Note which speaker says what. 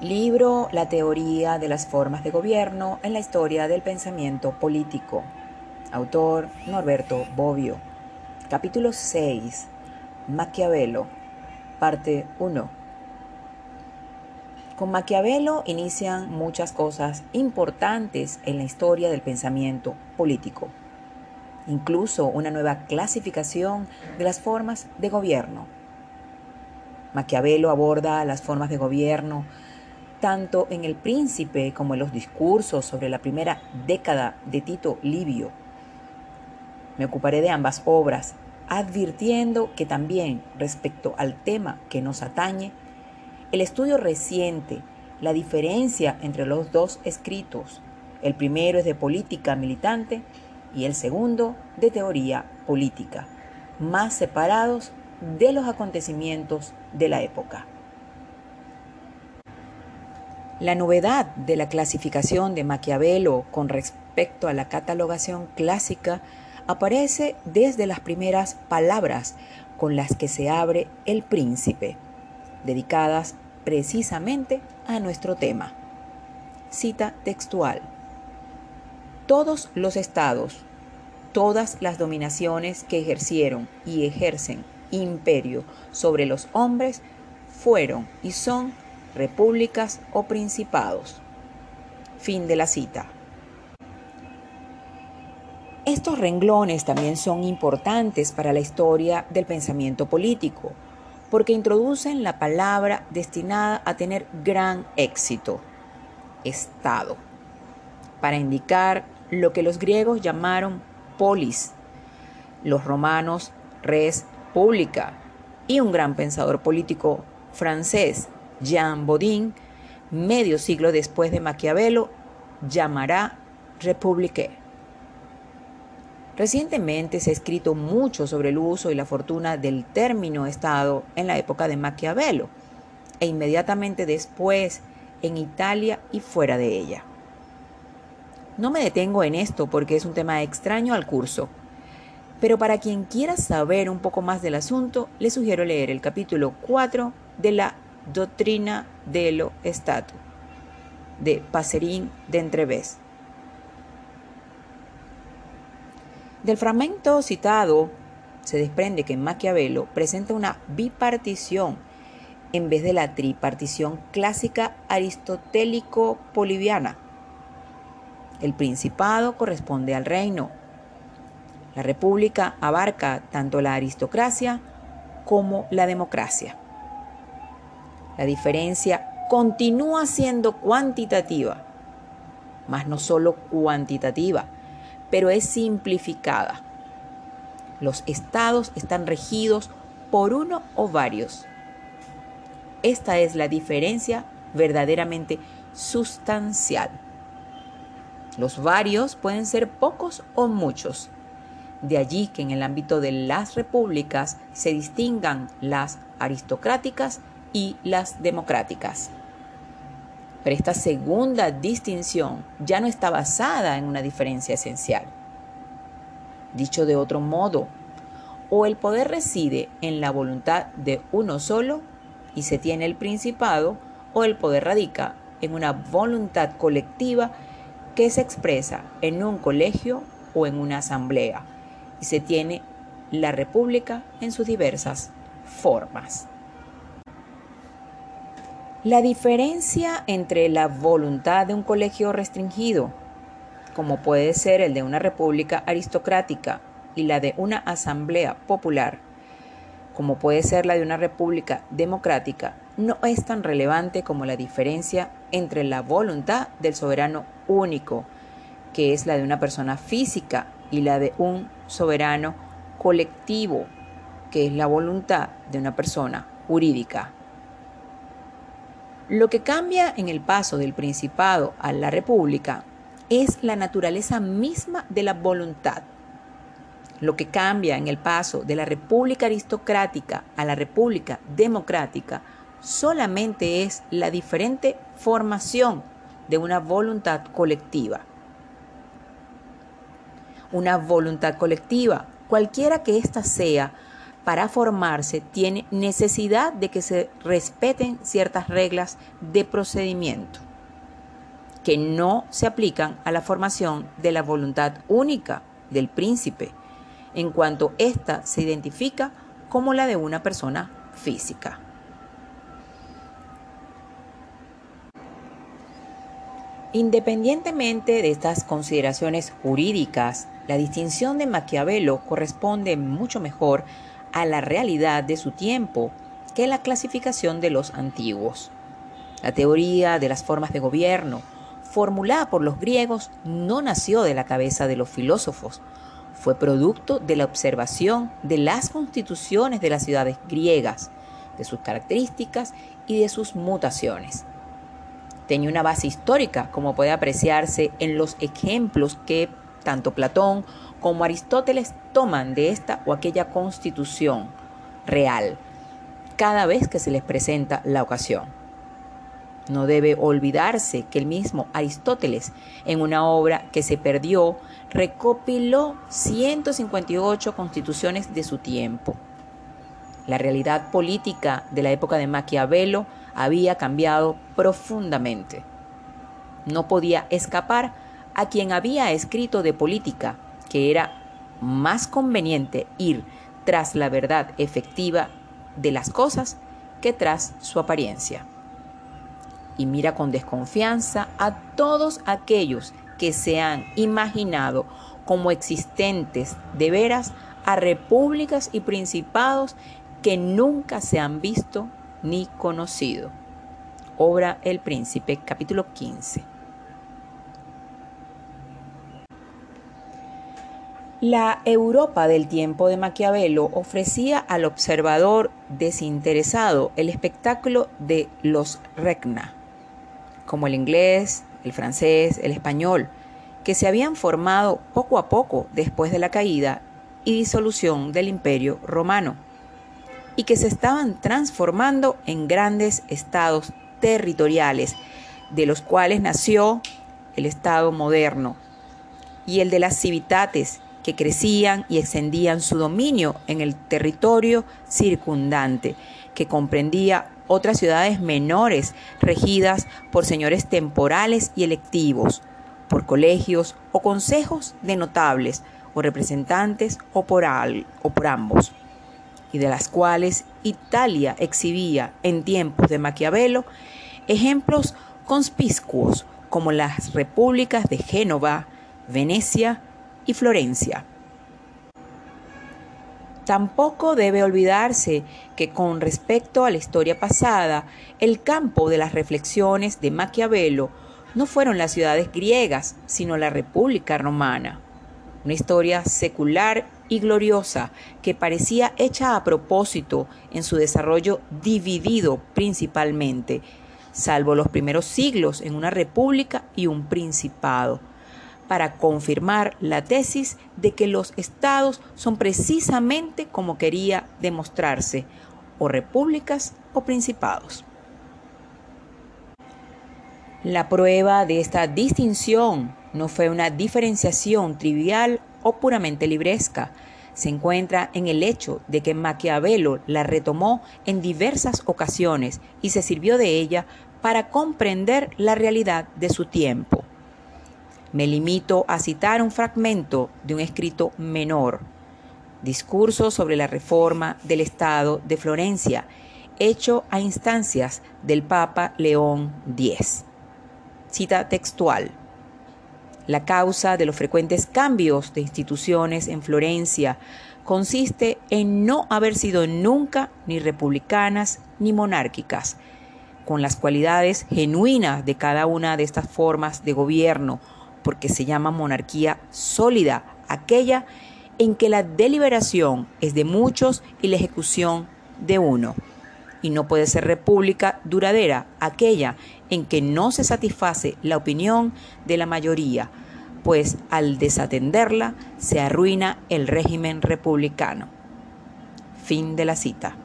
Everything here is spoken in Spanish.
Speaker 1: Libro La teoría de las formas de gobierno en la historia del pensamiento político. Autor Norberto Bobbio. Capítulo 6. Maquiavelo. Parte 1. Con Maquiavelo inician muchas cosas importantes en la historia del pensamiento político. Incluso una nueva clasificación de las formas de gobierno. Maquiavelo aborda las formas de gobierno tanto en El Príncipe como en los discursos sobre la primera década de Tito Livio. Me ocuparé de ambas obras, advirtiendo que también respecto al tema que nos atañe, el estudio reciente, la diferencia entre los dos escritos, el primero es de política militante y el segundo de teoría política, más separados de los acontecimientos de la época. La novedad de la clasificación de Maquiavelo con respecto a la catalogación clásica aparece desde las primeras palabras con las que se abre El Príncipe, dedicadas precisamente a nuestro tema. Cita textual. Todos los estados, todas las dominaciones que ejercieron y ejercen imperio sobre los hombres fueron y son repúblicas o principados. Fin de la cita. Estos renglones también son importantes para la historia del pensamiento político, porque introducen la palabra destinada a tener gran éxito, Estado, para indicar lo que los griegos llamaron polis, los romanos res pública y un gran pensador político francés, Jean Bodin, medio siglo después de Maquiavelo, llamará République. Recientemente se ha escrito mucho sobre el uso y la fortuna del término Estado en la época de Maquiavelo e inmediatamente después en Italia y fuera de ella. No me detengo en esto porque es un tema extraño al curso, pero para quien quiera saber un poco más del asunto, le sugiero leer el capítulo 4 de la Doctrina dello Stato de Pacerín de Entrevés. Del fragmento citado se desprende que Maquiavelo presenta una bipartición en vez de la tripartición clásica aristotélico-boliviana. El principado corresponde al reino. La república abarca tanto la aristocracia como la democracia. La diferencia continúa siendo cuantitativa, más no solo cuantitativa, pero es simplificada. Los estados están regidos por uno o varios. Esta es la diferencia verdaderamente sustancial. Los varios pueden ser pocos o muchos. De allí que en el ámbito de las repúblicas se distingan las aristocráticas y las democráticas. Pero esta segunda distinción ya no está basada en una diferencia esencial. Dicho de otro modo, o el poder reside en la voluntad de uno solo y se tiene el principado, o el poder radica en una voluntad colectiva que se expresa en un colegio o en una asamblea y se tiene la república en sus diversas formas. La diferencia entre la voluntad de un colegio restringido, como puede ser el de una república aristocrática, y la de una asamblea popular, como puede ser la de una república democrática, no es tan relevante como la diferencia entre la voluntad del soberano único, que es la de una persona física, y la de un soberano colectivo, que es la voluntad de una persona jurídica. Lo que cambia en el paso del Principado a la República es la naturaleza misma de la voluntad. Lo que cambia en el paso de la República aristocrática a la República democrática solamente es la diferente formación de una voluntad colectiva. Una voluntad colectiva, cualquiera que ésta sea, para formarse tiene necesidad de que se respeten ciertas reglas de procedimiento que no se aplican a la formación de la voluntad única del príncipe, en cuanto ésta se identifica como la de una persona física. Independientemente de estas consideraciones jurídicas, la distinción de Maquiavelo corresponde mucho mejor a la realidad de su tiempo que la clasificación de los antiguos. La teoría de las formas de gobierno, formulada por los griegos, no nació de la cabeza de los filósofos, fue producto de la observación de las constituciones de las ciudades griegas, de sus características y de sus mutaciones tenía una base histórica, como puede apreciarse en los ejemplos que tanto Platón como Aristóteles toman de esta o aquella constitución real, cada vez que se les presenta la ocasión. No debe olvidarse que el mismo Aristóteles, en una obra que se perdió, recopiló 158 constituciones de su tiempo. La realidad política de la época de Maquiavelo había cambiado profundamente. No podía escapar a quien había escrito de política que era más conveniente ir tras la verdad efectiva de las cosas que tras su apariencia. Y mira con desconfianza a todos aquellos que se han imaginado como existentes de veras a repúblicas y principados que nunca se han visto ni conocido. Obra El Príncipe, capítulo 15. La Europa del tiempo de Maquiavelo ofrecía al observador desinteresado el espectáculo de los regna, como el inglés, el francés, el español, que se habían formado poco a poco después de la caída y disolución del imperio romano y que se estaban transformando en grandes estados territoriales, de los cuales nació el Estado moderno, y el de las civitates, que crecían y extendían su dominio en el territorio circundante, que comprendía otras ciudades menores regidas por señores temporales y electivos, por colegios o consejos de notables o representantes o por, o por ambos y de las cuales Italia exhibía en tiempos de Maquiavelo ejemplos conspicuos como las repúblicas de Génova, Venecia y Florencia. Tampoco debe olvidarse que con respecto a la historia pasada, el campo de las reflexiones de Maquiavelo no fueron las ciudades griegas, sino la República Romana una historia secular y gloriosa que parecía hecha a propósito en su desarrollo dividido principalmente, salvo los primeros siglos en una república y un principado, para confirmar la tesis de que los estados son precisamente como quería demostrarse, o repúblicas o principados. La prueba de esta distinción no fue una diferenciación trivial o puramente libresca. Se encuentra en el hecho de que Maquiavelo la retomó en diversas ocasiones y se sirvió de ella para comprender la realidad de su tiempo. Me limito a citar un fragmento de un escrito menor, Discurso sobre la reforma del Estado de Florencia, hecho a instancias del Papa León X. Cita textual. La causa de los frecuentes cambios de instituciones en Florencia consiste en no haber sido nunca ni republicanas ni monárquicas, con las cualidades genuinas de cada una de estas formas de gobierno, porque se llama monarquía sólida, aquella en que la deliberación es de muchos y la ejecución de uno. Y no puede ser república duradera, aquella en que no se satisface la opinión de la mayoría, pues al desatenderla se arruina el régimen republicano. Fin de la cita.